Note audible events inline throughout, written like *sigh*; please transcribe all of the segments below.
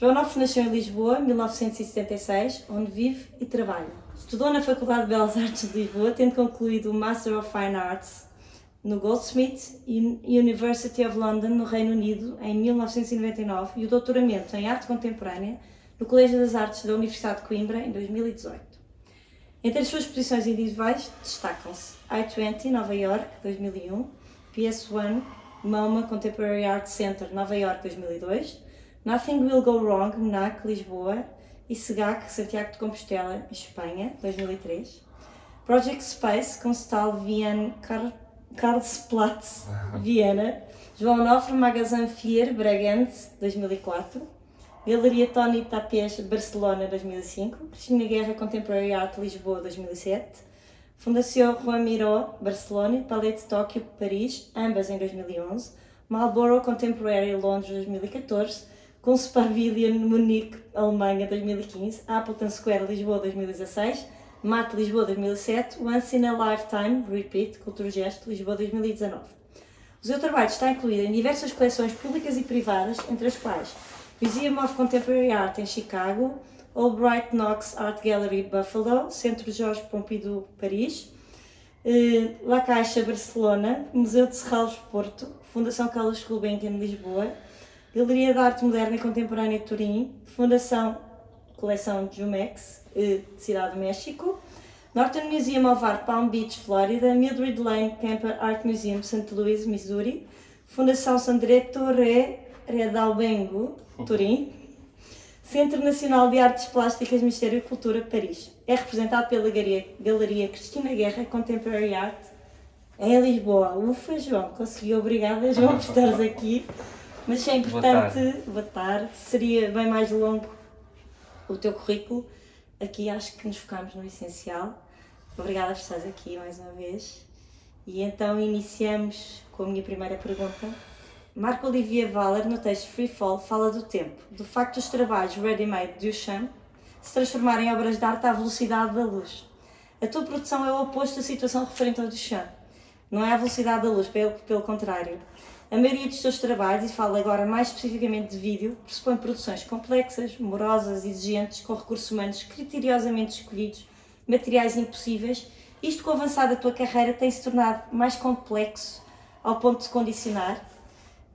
João Onofre nasceu em Lisboa, em 1976, onde vive e trabalha. Estudou na Faculdade de Belas Artes de Lisboa, tendo concluído o Master of Fine Arts no Goldsmiths University of London, no Reino Unido, em 1999, e o doutoramento em Arte Contemporânea no Colégio das Artes da Universidade de Coimbra, em 2018. Entre as suas exposições individuais destacam-se I-20, Nova York, 2001, PS1, MoMA Contemporary Art Center, Nova York, 2002, Nothing Will Go Wrong, MNAC, Lisboa, e SEGAC, Santiago de Compostela, Espanha, 2003. Project Space, Constal Vian Karlsplatz, Viena. João Onofre, Magazin Fier, Bragança, 2004. Galeria Tony Tapes, Barcelona, 2005. Cristina Guerra, Contemporary Art, Lisboa, 2007. Fundação Juan Miró, Barcelona. Palette Tóquio, Paris, ambas em 2011. Marlborough Contemporary, Londres, 2014 com Pavilion Munique, Alemanha 2015, Appleton Square Lisboa 2016, Mate Lisboa 2007, Once in a Lifetime Repeat Cultura Gesto Lisboa 2019. O seu trabalho está incluído em diversas coleções públicas e privadas, entre as quais Museum of Contemporary Art em Chicago, Albright Knox Art Gallery Buffalo, Centro Jorge Pompidou Paris, eh, La Caixa Barcelona, Museu de Serralves Porto, Fundação Carlos Gulbenkian Lisboa, Galeria de Arte Moderna e Contemporânea de Turim, Fundação Coleção Jumex, eh, de Cidade do México, Northern Museum of Art, Palm Beach, Flórida, Mildred Lane Camper Art Museum, St. Louis, Missouri, Fundação Sandretto Re Redalbengo, Turim, Centro Nacional de Artes Plásticas, Mistério e Cultura, Paris. É representado pela Galeria, Galeria Cristina Guerra Contemporary Art em Lisboa. Ufa, João, conseguiu. Obrigada, João, por estares aqui. Mas é importante, boa tarde. boa tarde, seria bem mais longo o teu currículo. Aqui acho que nos focamos no essencial. Obrigada por estares aqui mais uma vez. E então iniciamos com a minha primeira pergunta. Marco Olivia Valer, no texto Free Fall, fala do tempo, do facto dos trabalhos ready-made de Duchamp se transformarem em obras de arte à velocidade da luz. A tua produção é o oposto da situação referente ao Duchamp. Não é a velocidade da luz, pelo, pelo contrário. A maioria dos seus trabalhos, e falo agora mais especificamente de vídeo, pressupõe produções complexas, morosas, exigentes, com recursos humanos criteriosamente escolhidos, materiais impossíveis. Isto, com o avançar da tua carreira, tem-se tornado mais complexo ao ponto de condicionar.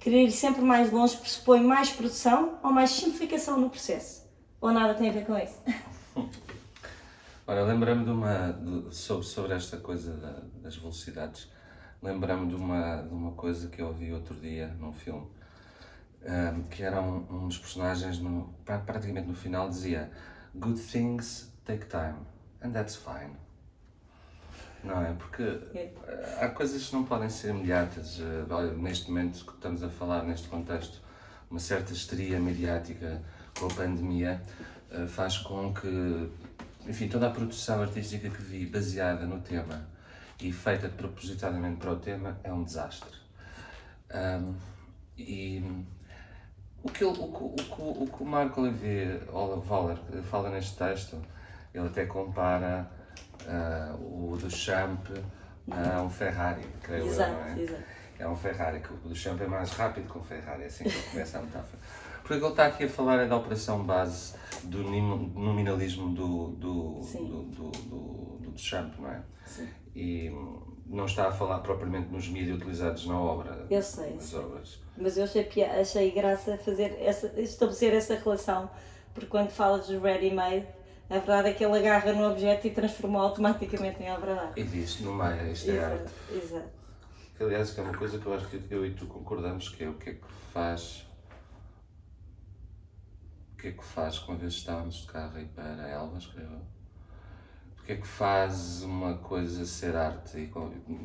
Querer ir sempre mais longe pressupõe mais produção ou mais simplificação no processo? Ou nada tem a ver com isso? *laughs* Olha, lembrei-me de uma, de, sobre, sobre esta coisa da, das velocidades lembrei-me de uma, de uma coisa que eu vi outro dia num filme, um, que era um, dos personagens, no, praticamente no final, dizia Good things take time, and that's fine. Não é? Porque é. há coisas que não podem ser imediatas. Eh, neste momento que estamos a falar, neste contexto, uma certa histeria mediática com a pandemia eh, faz com que, enfim, toda a produção artística que vi baseada no tema e feita propositadamente para o tema é um desastre. Um, e o que, o, o, o, o que o Marco Olivier Waller fala neste texto, ele até compara uh, o Duchamp a um Ferrari, creio exato, eu, não é? Exato. É um Ferrari, que o Duchamp é mais rápido que um Ferrari, é assim que começa a metáfora. Porque ele está aqui a falar é da operação base do nominalismo do, do, do, do Duchamp, não é? Sim e não está a falar propriamente nos mídias utilizados na obra. Eu sei. obras. Mas eu achei, achei graça fazer essa, estabelecer essa relação, porque quando falas de ready-made, a verdade é que ele agarra no objeto e transformou automaticamente em obra de arte. E diz, no meio, isto é arte. Exato. Que, aliás, é uma coisa que eu acho que eu e tu concordamos, que é o que é que faz. O que é que faz quando estávamos de carro aí para Elvas, creio eu que é que faz uma coisa ser arte? E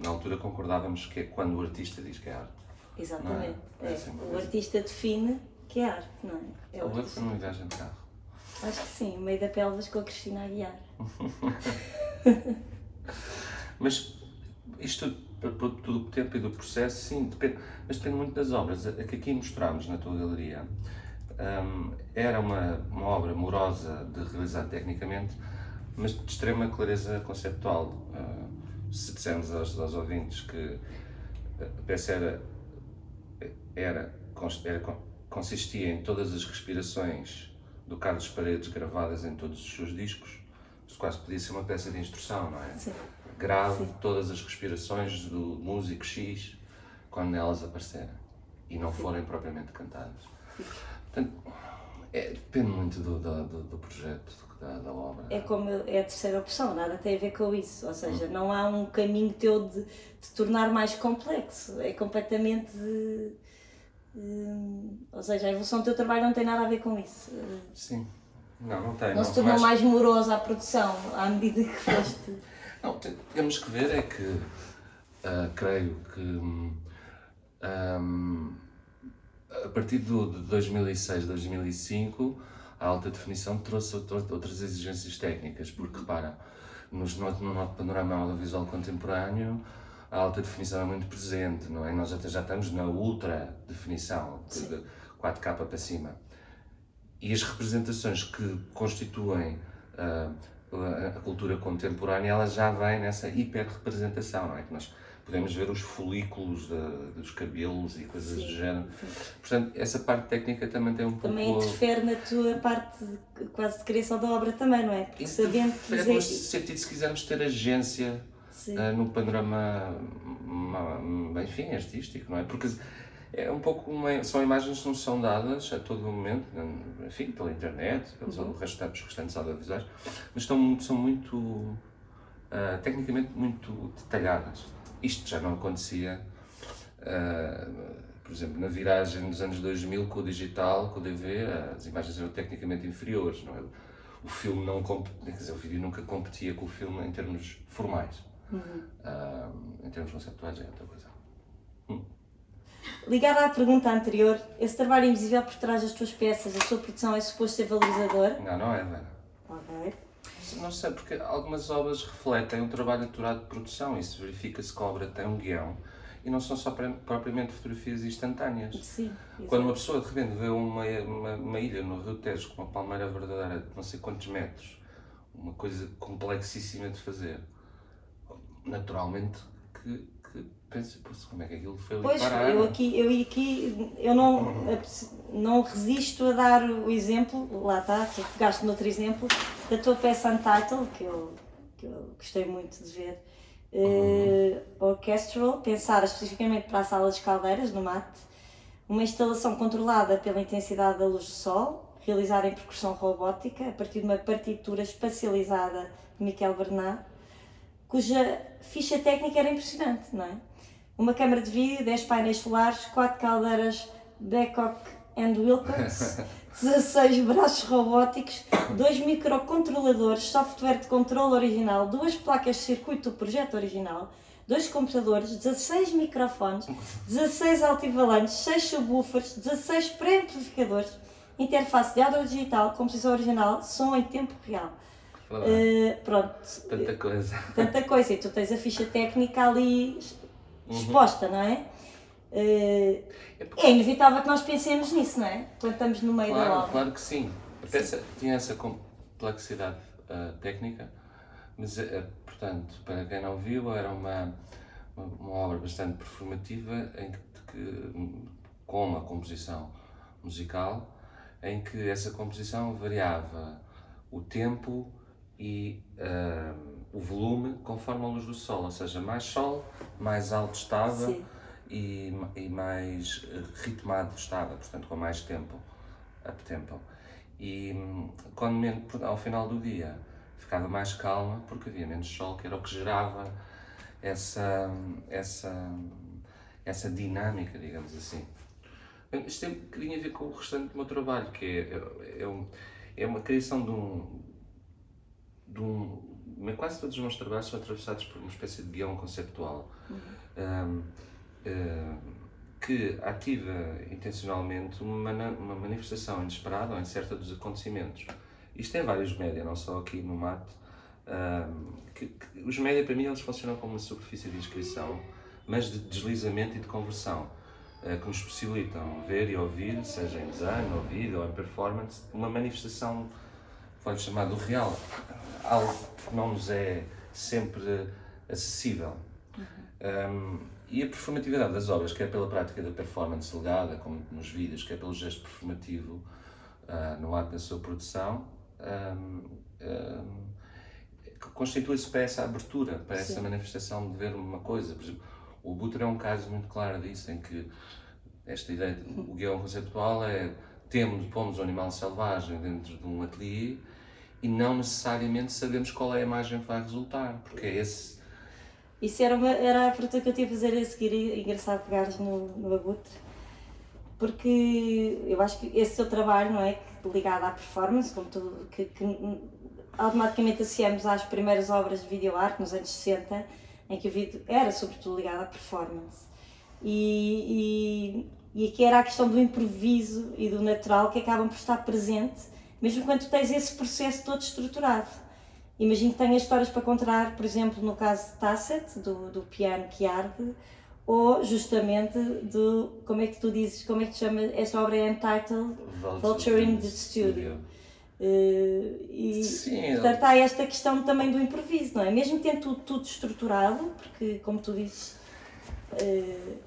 na altura concordávamos que é quando o artista diz que é arte. Exatamente. É? É. É. O artista define que é arte, não é? É o eu fui numa viagem de carro. Acho que sim, no meio da pelvis com a Cristina a guiar. *laughs* Mas isto tudo, o tempo e do processo, sim, depende, mas depende muito das obras. A que aqui mostramos na tua galeria hum, era uma, uma obra morosa de realizar tecnicamente, mas de extrema clareza conceptual. Uh, se dissermos aos, aos ouvintes que a peça era, era, era, consistia em todas as respirações do Carlos Paredes gravadas em todos os seus discos, isto quase podia ser uma peça de instrução, não é? Sim. Grave Sim. todas as respirações do músico X quando elas aparecerem e não Sim. forem propriamente cantadas. Portanto, é, depende muito do, do, do projeto, da, da obra. É como eu- é a terceira opção, nada tem a ver com isso. Ou seja, não há um caminho teu de te tornar mais complexo. É completamente. hum, ou seja, a evolução do teu trabalho não tem nada a ver com isso. Sim. Não, não tem. Não se tornou mas- mais morosa a produção à medida que foste. *laughs* Não, te- temos que ver é que ah, creio que hum, hum, a partir do, de 2006, 2005 a alta definição trouxe outra- outras exigências técnicas, porque repara, nos, no, no nosso panorama audiovisual contemporâneo a alta definição é muito presente, não é? Nós até já estamos na ultra definição, de, de 4K para cima. E as representações que constituem ah, a, cultura contemporânea, ela já vem nessa hiperrepresentação, não é? Que nós podemos ver os folículos da- dos cabelos e coisas do Sim, género. sim. Portanto, essa parte técnica também tem um Também pouco... interfere na tua parte de- quase de criação da obra também, não é? Porque sabendo que no sentido, se quisermos ter agência ah, no panorama, ma- enfim, artístico, não é? Porque é um pouco uma, são imagens que nos são dadas a todo momento, enfim, pela internet, pelos Uhum. restantes, restantes audiovisuais, mas estão, são muito, ah, tecnicamente muito detalhadas. Isto já não acontecia, ah, por exemplo, na viragem dos anos 2000 com o digital, com o DV, as imagens eram tecnicamente inferiores, não é? O filme não, quer dizer, o vídeo nunca competia com o filme em termos formais. Uhum. Ah, em termos conceptuais é outra coisa. Ligado à pergunta anterior, esse trabalho invisível por trás das tuas peças, a sua produção é suposto ser valorizador? Não, não é, Vera. Ok. Não sei, porque algumas obras refletem um trabalho aturado de produção. Isso verifica-se que a obra tem um guião e não são só propriamente fotografias instantâneas. Sim. Quando uma pessoa de repente vê uma, uma, uma ilha no Rio Tejo com uma palmeira verdadeira de não sei quantos metros, uma coisa complexíssima de fazer, naturalmente que, que pensa, "Poxa, como é que aquilo foi ali Pois, eu aqui, eu aqui, eu não, *clears throat* não resisto a dar o exemplo, lá está, pegaste no outro exemplo, da tua peça Untitled, que eu, que eu gostei muito de ver, eh, orchestral, pensada especificamente para a sala de caldeiras, no mate, uma instalação controlada pela intensidade da luz do sol, realizada em percussão robótica, a partir de uma partitura espacializada de Miquel Bernard, cuja ficha técnica era impressionante, não é? Uma câmara de vídeo, 10 painéis solares, 4 caldeiras Babcock and Wilcox, *laughs* 16 braços robóticos, dois microcontroladores, software de controle original, duas placas de circuito do projeto original, dois computadores, 16 microfones, 16 altifalantes, 6 subwoofers, 16 pré-amplificadores, interface de áudio digital, composição original, som em tempo real. Eh, pronto, Tanta coisa. tanta coisa e tu tens a ficha técnica ali Uhum. exposta, não é? Eh, é inevitável que nós pensemos nisso, não é? Quando estamos no meio da Claro, obra. claro que sim. A peça tinha essa complexidade ah, técnica, mas, eh, portanto, para quem não viu, era uma, uma, uma obra bastante performativa em que, que- com uma composição musical em que essa composição variava o tempo e ah, o volume conforme a luz do sol, ou seja, mais sol, mais alto estava Sim. E, e mais eh, ritmado estava, portanto com mais tempo, up tempo. E hum, quando ao final do dia ficava mais calma porque havia menos sol, que era o que gerava essa, essa, essa dinâmica, digamos assim. Isto tem bocadinho a ver com o restante do meu trabalho, que é, é, um- é uma criação de um, de um. Quase todos os meus trabalhos são atravessados por uma espécie de guião conceptual. Um, um, que ativa intencionalmente uma, uma manifestação inesperada ou incerta dos acontecimentos. Isto tem vários média, não só aqui no MAT. Um, que, que, os média, para mim, eles funcionam como uma superfície de inscrição, mas de deslizamento e de conversão, uh, que nos possibilitam ver e ouvir, seja em design, ou vídeo ou em performance, uma manifestação, pode chamar do real, algo que não nos é sempre acessível. Uhum. Um, e a performatividade das obras, quer pela prática da performance legada, como nos vídeos, quer pelo gesto performativo uh, no ato da sua produção, um, um, constitui-se para essa abertura, para Sim. essa manifestação de ver uma coisa. Por exemplo, o Butter é um caso muito claro disso, em que esta ideia, o guião conceptual é temos, pomos um animal selvagem dentro de um ateliê e não necessariamente sabemos qual é a imagem que vai resultar, porque é esse isso era, uma, era a pergunta que eu tinha a fazer a seguir, engraçado pegares no, no abutre, porque eu acho que esse seu trabalho, não é, ligado à performance, como tu, que, que automaticamente associamos às primeiras obras de videoarte nos anos 60, em que o vídeo era sobretudo ligado à performance. E, e, e aqui era a questão do improviso e do natural que acabam por estar presente, mesmo quando tens esse processo todo estruturado. Imagino que tenhas histórias para contar, por exemplo, no caso de Tasset, do, do piano que arde, ou justamente do, como é que tu dizes, como é que te chama, esta obra é entitled Vulture in the Studio. Uh, e Sim, portanto há esta questão também do improviso, não é? Mesmo tendo tudo, tudo estruturado, porque como tu dizes, uh,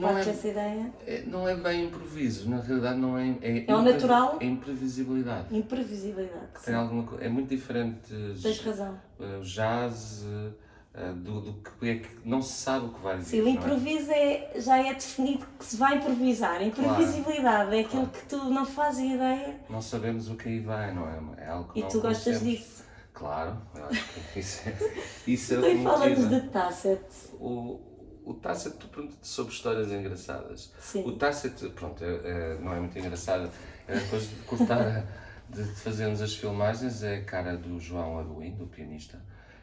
não é, essa ideia? É, não é bem improviso, na realidade não é. É, é o natural? É imprevisibilidade. Imprevisibilidade. Tem alguma, é muito diferente. Tens razão. O jazz. Uh, do, do que é que não se sabe o que vai dizer. Sim, o é? improviso é? é? já é definido que se vai improvisar. Imprevisibilidade claro, é aquilo claro. que tu não fazes ideia. Não sabemos o que aí vai, não é? É algo que E tu gostas disso? Claro, eu acho que isso é. *laughs* Isso é então, fala-nos de Tasset. O, o Tácito, pronto, sobre histórias engraçadas. Sim. O Tácito, pronto, é, é, não é muito engraçado. É depois de cortar, *laughs* de fazermos as filmagens, é a cara do João Aruim, do pianista.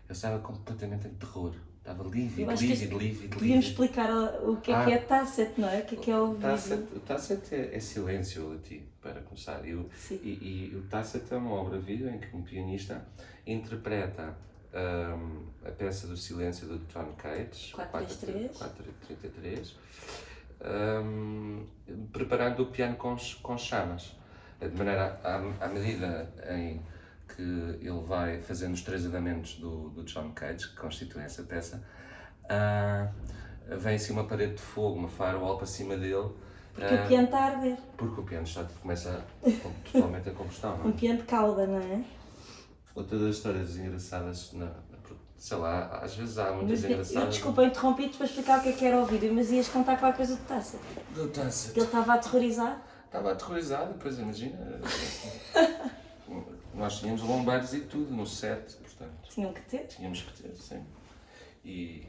Ele estava completamente em terror. Estava lívido, lívido, lívido, Podíamos explicar o que é ah, que é Tácito, não é? O que é que é o Tácito, O Tácito é, é silêncio latim, para começar. E o, e, e, o Tácito é uma obra-vida em que um pianista interpreta um, a peça do Silêncio do John Cage, 433, um, preparando o piano com, com chamas, de maneira à, à medida em que ele vai fazendo os três andamentos do, do John Cage, que constituem essa peça, uh, vem assim uma parede de fogo, uma firewall para cima dele. Porque o piano está a arder. Porque o piano está, começa *laughs* totalmente a combustão. Não é? Um piano de cauda, não é? Outra das histórias engraçadas, na, sei lá, às vezes há muitas mas, engraçadas. Eu, desculpa, interrompi-te para explicar o que é que era o vídeo, mas ias contar qualquer coisa do Taça. Do Taça. Ele estava aterrorizado? Estava aterrorizado, depois imagina. *laughs* nós tínhamos bombeiros e tudo no set, portanto. Tinham que ter? Tínhamos que ter, sim. E,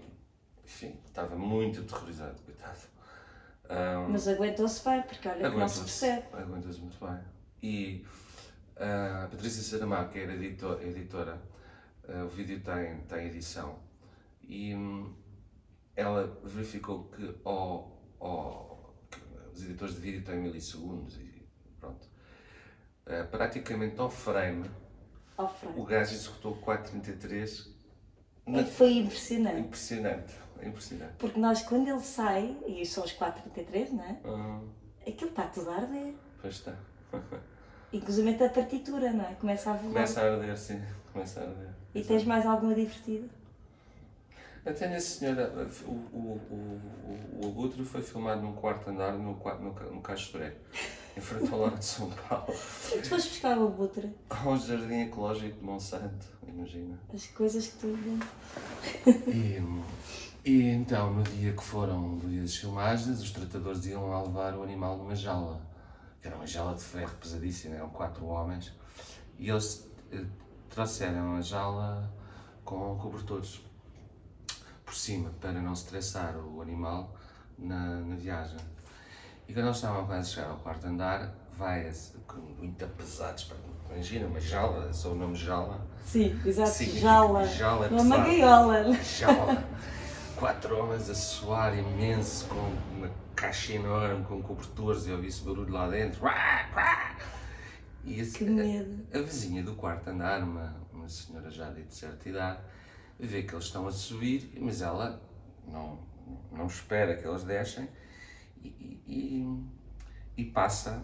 enfim, estava muito aterrorizado, coitado. Um, mas aguentou-se bem, porque olha que não se percebe. Aguentou-se muito bem. E a Patrícia Saramago, que era editor, editora, uh, o vídeo tem, tem edição, e um, ela verificou que, oh, oh, que os editores de vídeo têm milissegundos e pronto. Uh, praticamente ao frame, ao frame, o gajo executou 4.33. Na... Foi impressionante. Impressionante, impressionante. Porque nós, quando ele sai, e são os 4.33, não é? Uhum. Aquilo está tudo a arder. Pois está. *laughs* Inclusive a partitura, não é? Começa a voar. Começa a arder, sim. *laughs* Começa a arder. E tens mais alguma divertida? Até nesse senhor, o, o, o, o Abutre foi filmado num quarto andar no, no, no Castoré, em frente ao Largo de São Paulo. Tu foste buscar o Abutre? *laughs* Ao Jardim Ecológico de Monsanto, imagina. As coisas que tu... E, e então, no dia que foram, no dia das filmagens, os tratadores iam lá levar o animal numa jaula era uma jaula de ferro pesadíssima, eram quatro homens, e eles eh, trouxeram a jaula com cobertores por cima, para não estressar o animal na, na viagem. E quando eles estavam quase a chegar ao quarto andar, vai muito pesados, imagina, uma jaula, só o nome jaula. Sim, exato, jaula. Jaula é Uma gaiola. Jaula. Quatro homens a suar imenso, com uma caixa enorme, com cobertores, e ouvi-se barulho lá dentro. E medo. a, a vizinha do quarto andar, uma, uma senhora já de certa idade, vê que eles estão a subir, mas ela não, não espera que eles descem e, e, e passa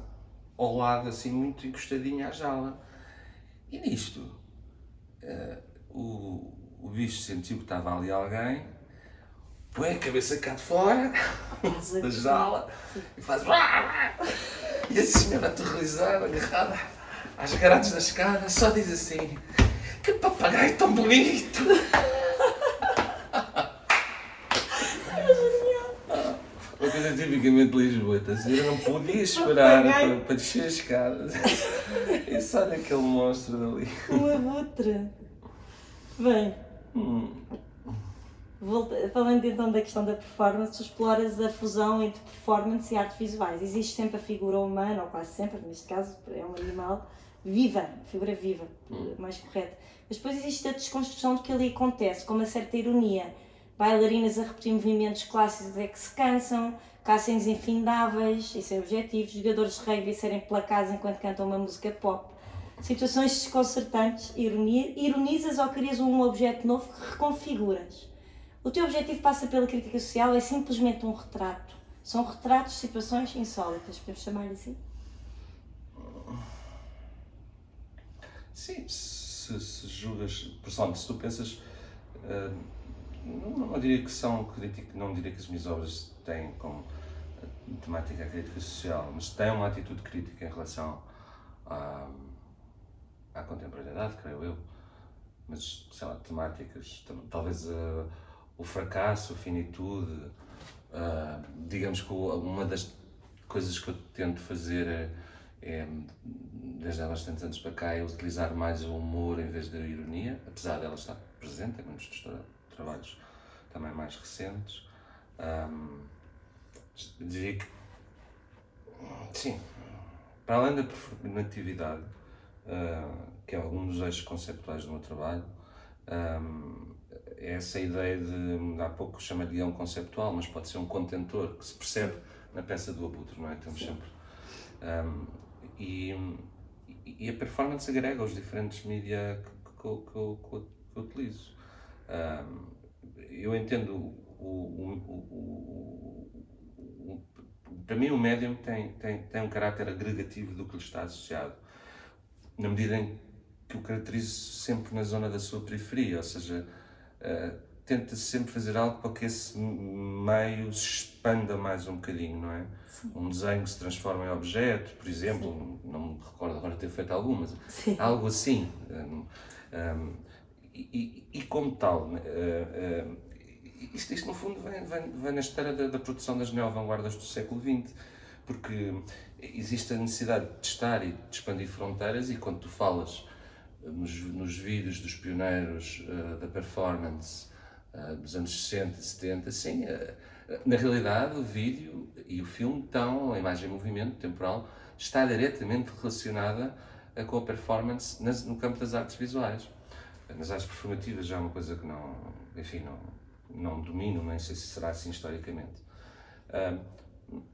ao lado, assim, muito encostadinha à jala. E nisto, eh, o, o bicho sentiu que estava ali alguém, põe a cabeça cá de fora da jala e faz. E a senhora aterrorizada, agarrada às grades da escada, só diz assim: Que papagaio tão bonito! Uma coisa tipicamente de Lisboa, a senhora não podia esperar para, para descer as escadas. E só naquele monstro dali. Um abutre. Bem, Hum. Falando então da questão da performance, tu exploras a fusão entre performance e artes visuais. Existe sempre a figura humana, ou quase sempre, neste caso é um animal, viva, figura viva, mais correto. Mas depois existe a desconstrução do que ali acontece, com uma certa ironia. Bailarinas a repetir movimentos clássicos até que se cansam, caçens infindáveis e sem objetivos, jogadores de rugby serem placados enquanto cantam uma música pop. Situações desconcertantes, ironia, ironizas ou crias um objeto novo que reconfiguras. O teu objetivo passa pela crítica social, é simplesmente um retrato. São retratos de situações insólitas, podemos chamar assim? Sim, se, se julgas. Portanto, se tu pensas. eh, não, não diria que são críticas, não diria que as minhas obras têm como eh, temática a crítica social, mas têm uma atitude crítica em relação à, à contemporaneidade, creio eu. Mas, sei lá, temáticas, talvez eh, o fracasso, a finitude. eh, digamos que uma das coisas que eu tento fazer é, é, desde há bastantes anos para cá, é utilizar mais o humor em vez da ironia, apesar dela estar presente em muitos dos tra- trabalhos também mais recentes. Ahm, diria que, sim, para além da performatividade, ah, que é um dos eixos conceptuais do meu trabalho, é essa ideia de, há pouco chama de guião conceptual, mas pode ser um contentor que se percebe na peça do abutre, não é? Temos sempre. ahm, e, e a performance agrega os diferentes mídias que, que, que, eu- que eu- utilizo. Ahm, eu entendo o, o, o- o- para mim o médium tem, tem, tem um caráter agregativo do que lhe está associado na medida em que o caracterizo sempre na zona da sua periferia, ou seja, eh, tenta sempre fazer algo para que esse meio se expanda mais um bocadinho, não é? Um desenho que se transforma em objeto, por exemplo, não me recordo agora de ter feito algumas, Sim. algo assim. hum, hum, e, e- e como tal, eh, eh, isto, isto no fundo vem, vem, vem na esteira da, da produção das neo-vanguardas do século XX, porque existe a necessidade de testar e de expandir fronteiras e quando tu falas nos, nos vídeos dos pioneiros eh, da performance eh, dos anos 60 e 70, sim, eh, na realidade o vídeo e o filme estão, a imagem em movimento temporal, está diretamente relacionada com a performance no campo das artes visuais. Nas artes performativas já é uma coisa que não, enfim, não, não domino, nem sei se será assim historicamente.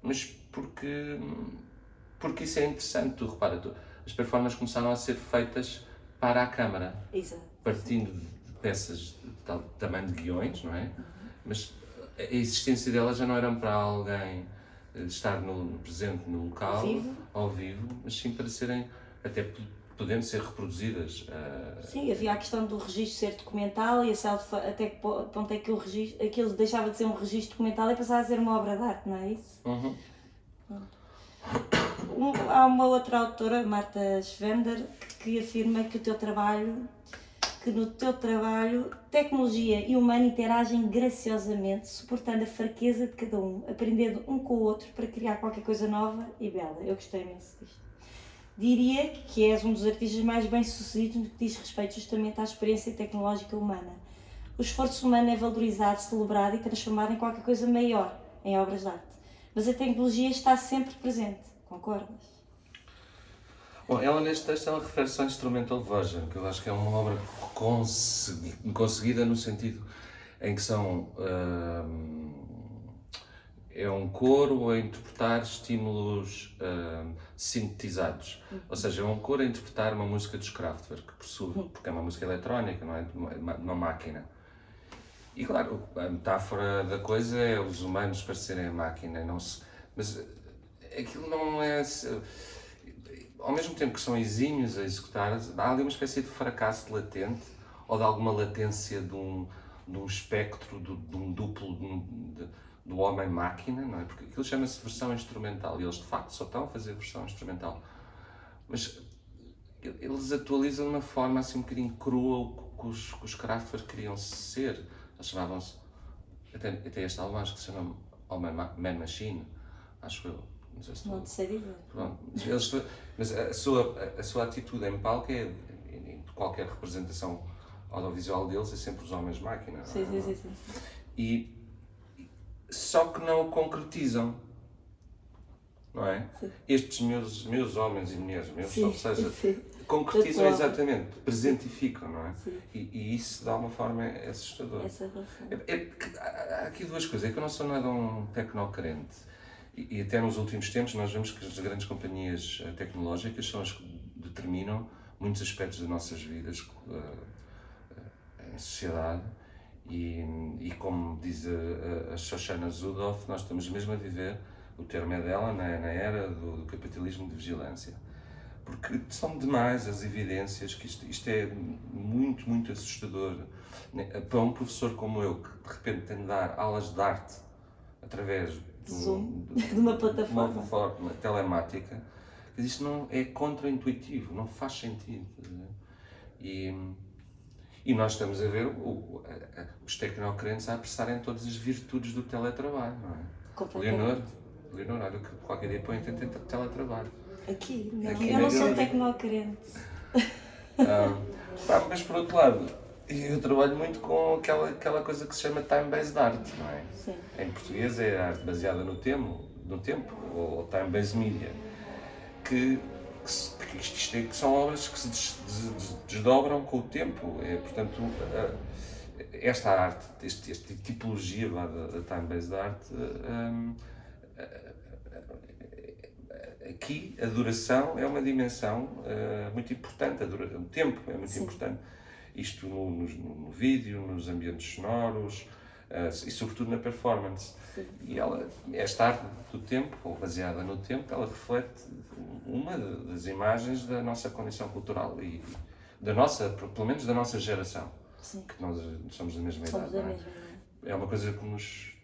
Mas porque, porque isso é interessante, tu repara, tu, as performances começaram a ser feitas para a câmara, Exato. partindo de peças de tal tamanho de guiões, não é? Mas a existência delas já não era para alguém eh, estar no, presente no local, Ao vivo. ao vivo, mas sim para serem, até podendo ser reproduzidas. ah, Sim, havia a questão do registro ser documental e até que po- ponto é que o registro, aquilo deixava de ser um registro documental e passava a ser uma obra de arte, não é isso? uhum. Um- há uma outra autora, Marta Schwender, que afirma que o teu trabalho, que no teu trabalho, tecnologia e humano interagem graciosamente, suportando a fraqueza de cada um, aprendendo um com o outro para criar qualquer coisa nova e bela. Eu gostei imenso disto. Diria que és um dos artistas mais bem-sucedidos no que diz respeito justamente à experiência tecnológica humana. O esforço humano é valorizado, celebrado e transformado em qualquer coisa maior, em obras de arte. Mas a tecnologia está sempre presente, concordas? Bom, ela neste texto ela refere-se ao Instrumental Version, que eu acho que é uma obra consegui- conseguida no sentido em que são. hum, é um coro a interpretar estímulos hum, sintetizados. Ou seja, é um coro a interpretar uma música dos Kraftwerk, por sua- porque é uma música eletrónica, não é? De uma, de uma máquina. E claro, a metáfora da coisa é os humanos parecerem máquina, não se, mas eh, aquilo não é. Ao mesmo tempo que são exímios a executar, há ali uma espécie de fracasso latente ou de alguma latência de um, de um espectro, de, de um duplo de de- do homem-máquina, não é? Porque aquilo chama-se versão instrumental e eles de facto só estão a fazer versão instrumental. Mas eles atualizam de uma forma assim um bocadinho crua o que os, que queriam ser. Eles chamavam-se. Até, até este álbum acho que se chama Oh Man, Ma- Man Machine, acho eu. Não sei se. Não sei dizer. Pronto. Mas, eles, mas a, sua, a, sua atitude em palco é. Em qualquer representação audiovisual deles é sempre os homens máquina. não é? Sim, sim, sim. sim. E. Só que não o concretizam. Não é? Sim. Estes meus, meus homens e mulheres, meus, Sim, ou seja, sim. Concretizam exatamente, presentificam, não é? Sim. E, e isso de alguma forma é assustador. Essa relação. É- é há aqui duas coisas. É que eu não sou nada um tecnocrente. E, e até nos últimos tempos nós vemos que as grandes companhias eh, tecnológicas são as que determinam muitos aspectos das nossas vidas eh, em sociedade. E, e como diz a, a- a Shoshana Zudoff, nós estamos mesmo a viver, o termo é dela, na, na era do, do capitalismo de vigilância. Porque são demais as evidências que isto, isto é muito, muito assustador. né? Para um professor como eu, que de repente tem de dar aulas de arte através de, um- de- *laughs* de uma plataforma. uma plataforma telemática, isto não é contra-intuitivo, não faz sentido. dizer. E, e nós estamos a ver o- a- a- os tecnocrentes a apressarem todas as virtudes do teletrabalho, não é? Leonor, Leonor, olha que qualquer dia põe teletrabalho. Aqui, não. Aqui eu não sou tecnocrente. Ah, pá, mas por outro lado, eu trabalho muito com aquela, aquela coisa que se chama time-based art, não é? Sim. Em português é arte baseada no tempo, no tempo ou, time-based media, que, que, isto, isto é, que são obras que se des- des- des- desdobram com o tempo. É, portanto, ah, esta arte, este, esta tipologia da, da time-based art, ah, aqui a duração é uma dimensão eh, muito importante, a o tempo é muito Sim. importante. Isto no, no- no vídeo, nos ambientes sonoros eh, e sobretudo na performance. Sim. E ela, esta arte do tempo, ou baseada no tempo, ela reflete uma das imagens da nossa condição cultural e da nossa, pelo menos da nossa geração, Sim. que nós somos da mesma Somos idade. da é? mesma. é? uma coisa que nos.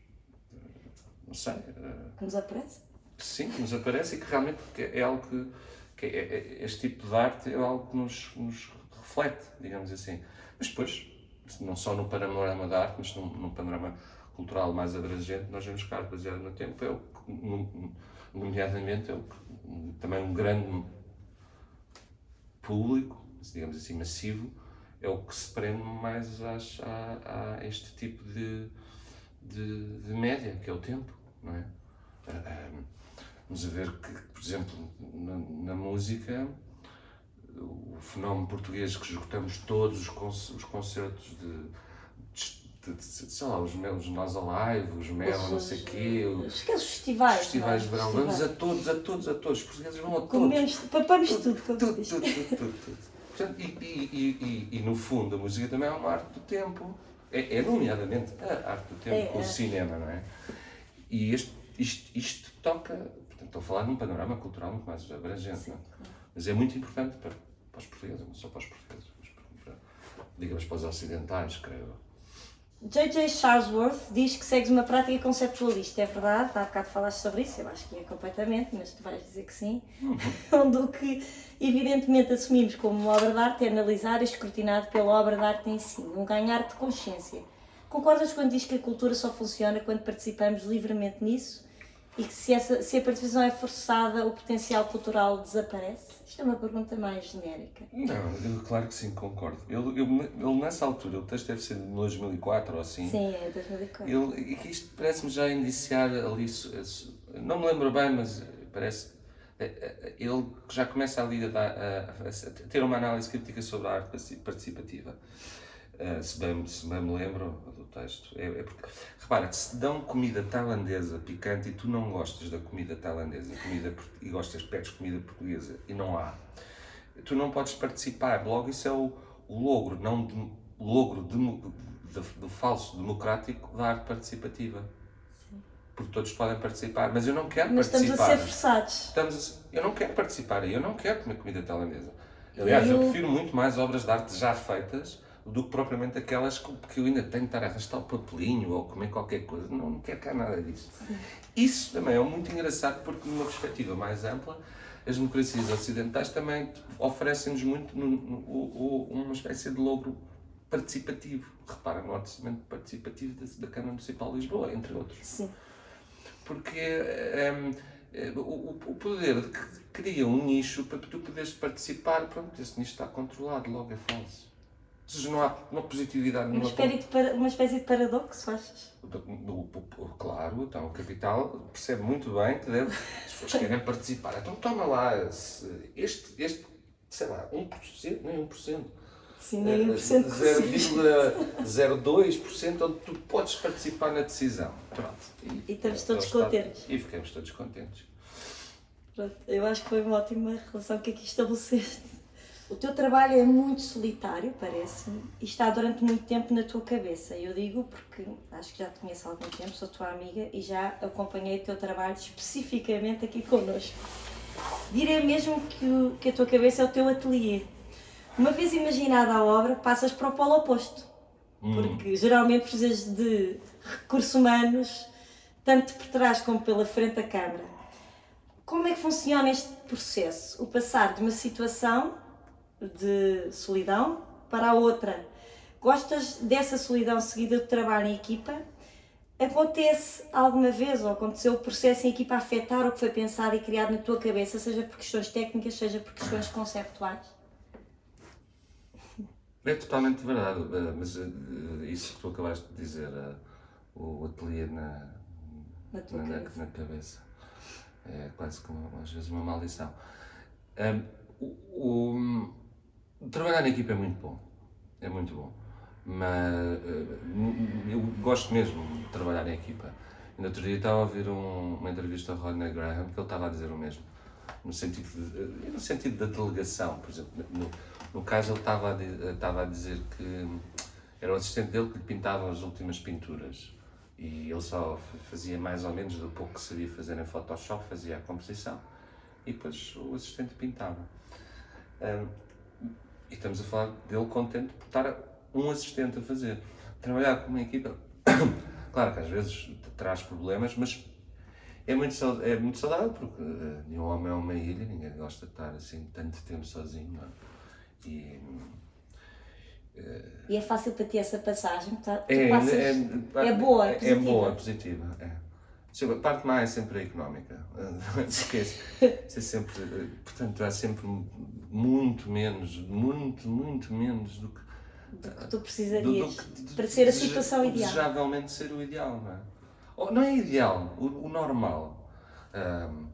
Não sei. eh, Que nos aparece? Sim, que nos aparece e que realmente que é algo que, que é- é- este tipo de arte é algo que nos, nos reflete, digamos assim. Mas depois, não só no panorama da arte, mas num, num panorama cultural mais abrangente, nós vemos que a arte baseada no tempo é o que, nomeadamente, é o que, um- também um grande público, digamos assim, massivo, é o que se prende mais às, a, a este tipo de, de, de média, que é o tempo, não é? Ah, ah, Vamos a ver que, por exemplo, na, na música, o fenómeno português que esgotamos todos os, conce- os concertos de, de, de- de- sei lá, os meus Nós Alive, os Mel, não sei o quê, os Aqueles festivais. festivais de é? verão, vamos a todos, a todos, a todos, os portugueses vão a todos. Comemos, papamos tudo, Tudo, tudo, tudo, tudo. Portanto, e, e, e, e, no fundo a música também é uma arte do tempo. É, é nomeadamente a arte do tempo, É, com é. o cinema, não é? E este, isto, isto toca, portanto, estou a falar num panorama cultural muito mais abrangente, Sim, é? claro. mas é muito importante para, para os portugueses, não só para os portugueses, mas para, para, digamos para os ocidentais, creio. J.J. Charlesworth diz que segues uma prática conceptualista, é verdade? Há bocado falaste sobre isso, eu acho que é completamente, mas tu vais dizer que sim. *laughs* Onde o que evidentemente assumimos como uma obra de arte é analisar e escrutinado pela obra de arte em si, um ganhar de consciência. Concordas quando diz que a cultura só funciona quando participamos livremente nisso e que se, essa, se a participação é forçada, o potencial cultural desaparece? Isto é uma pergunta mais genérica. Não, eu, claro que sim, concordo. Ele, eu- ele, nessa altura, o texto deve ser de 2004 ou assim. Sim, é 2004. Ele, e que isto parece-me já indiciar ali, não me lembro bem, mas parece eh, eh, ele já começa ali a, dar- a- a- ter uma análise crítica sobre a arte partici- participativa. uh, se, bem, se bem me lembro texto. É, é porque, repara, se te dão comida tailandesa picante e tu não gostas da comida tailandesa comida, e gostas, pedes comida portuguesa e não há, tu não podes participar. Logo, isso é o, o logro, não de, logro do falso democrático da arte participativa porque todos podem participar, mas eu não quero mas participar. Mas estamos a ser forçados. Estamos a, eu não quero participar, eu não quero comer comida tailandesa. Aliás, eu... eu... prefiro muito mais obras de arte já feitas do que propriamente aquelas que eu ainda tenho que estar a arrastar o papelinho ou comer qualquer coisa. Não, não quero cá nada disso. Sim. Isso também é muito engraçado porque, numa perspectiva mais ampla, as democracias ocidentais também oferecem-nos muito no, no, no, uma espécie de logro participativo. Repara no orçamento participativo da, da Câmara Municipal de Lisboa, entre outros. Sim porque um, eh, o, o poder cria um nicho para tu poderes participar, pronto, esse nicho está controlado, logo é falso. Seja, não há uma positividade uma espécie, de para, uma espécie de paradoxo, achas? Claro, então o capital percebe muito bem que deve, as pessoas querem participar. Então toma lá, este, este sei lá, 1%, nem 1%. Sim, nem 1%. 0,02% onde tu podes participar na decisão. Pronto. E, e estamos todos contentes. E ficamos todos contentes. Pronto, eu acho que foi uma ótima relação que aqui estabeleceste. O teu trabalho é muito solitário, parece-me, e está durante muito tempo na tua cabeça. Eu digo porque acho que já te conheço há algum tempo, sou tua amiga e já acompanhei o teu trabalho especificamente aqui connosco. Direi mesmo que, que a tua cabeça é o teu ateliê. Uma vez imaginada a obra, passas para o polo oposto. Hum. Porque geralmente precisas de recursos humanos, tanto por trás como pela frente da câmara. Como é que funciona este processo? O passar de uma situação de solidão para a outra. Gostas dessa solidão seguida de trabalho em equipa? Acontece alguma vez, ou aconteceu o processo em equipa afetar o que foi pensado e criado na tua cabeça, seja por questões técnicas, seja por questões conceptuais? É totalmente verdade, eh, mas eh, isso que tu acabaste de dizer, eh, o ateliê na, na, na, cabeça. na, cabeça. É quase como às vezes uma maldição. Um, o, o, trabalhar em equipa é muito bom, é muito bom, mas eu gosto mesmo de trabalhar em equipa. No outro dia estava a ouvir um, uma entrevista ao Rodney Graham que ele estava a dizer o mesmo, no sentido, de, no sentido da delegação, por exemplo. No, no caso, ele estava a, estava a dizer que era o assistente dele que lhe pintava as últimas pinturas e ele só fazia mais ou menos do pouco que sabia fazer em Photoshop, fazia a composição e depois o assistente pintava. Um, e estamos a falar dele contente por estar um assistente a fazer. Trabalhar com uma equipa, *coughs* claro que às vezes traz problemas, mas é muito, é muito saudável porque uh, nenhum homem é uma ilha, ninguém gosta de estar assim tanto tempo sozinho. Não é? E, uh, e é fácil para ti essa passagem? Tá, é, passas, é, é, é, boa, é positiva? É boa, positiva. É. A parte má é sempre a económica. *laughs* Esquece. é sempre, portanto, há sempre muito menos, muito, muito menos do que, do que tu precisarias do, do que, para ser a situação ideal. Desejavelmente ser o ideal, não é? Ou, não é ideal, o, o normal. Um,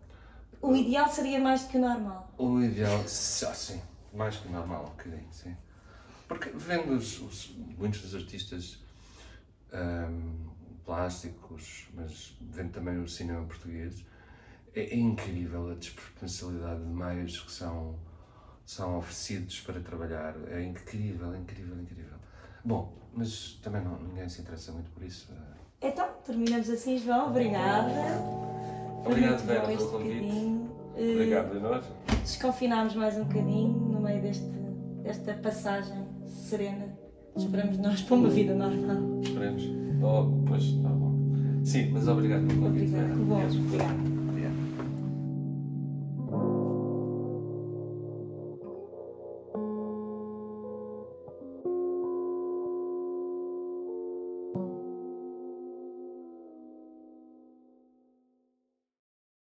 o ideal seria mais do que o normal. O ideal, sim mais que normal, um bocadinho, sim. Porque vendo os, os muitos dos artistas um, plásticos, mas vendo também o cinema português, é, é, incrível a desproporcionalidade de meios que são, são oferecidos para trabalhar. É incrível, incrível, incrível. Bom, mas também não, ninguém se interessa muito por isso. Então, terminamos assim, João. Obrigada. Obrigado, Vera, pelo convite. Obrigado, Leonor. Desconfinámos mais um bocadinho no meio deste, desta passagem serena. Esperamos nós para uma vida normal. Esperemos. Oh, pois, normal. Sim, mas obrigado pelo convite. Obrigado. Bom, obrigado.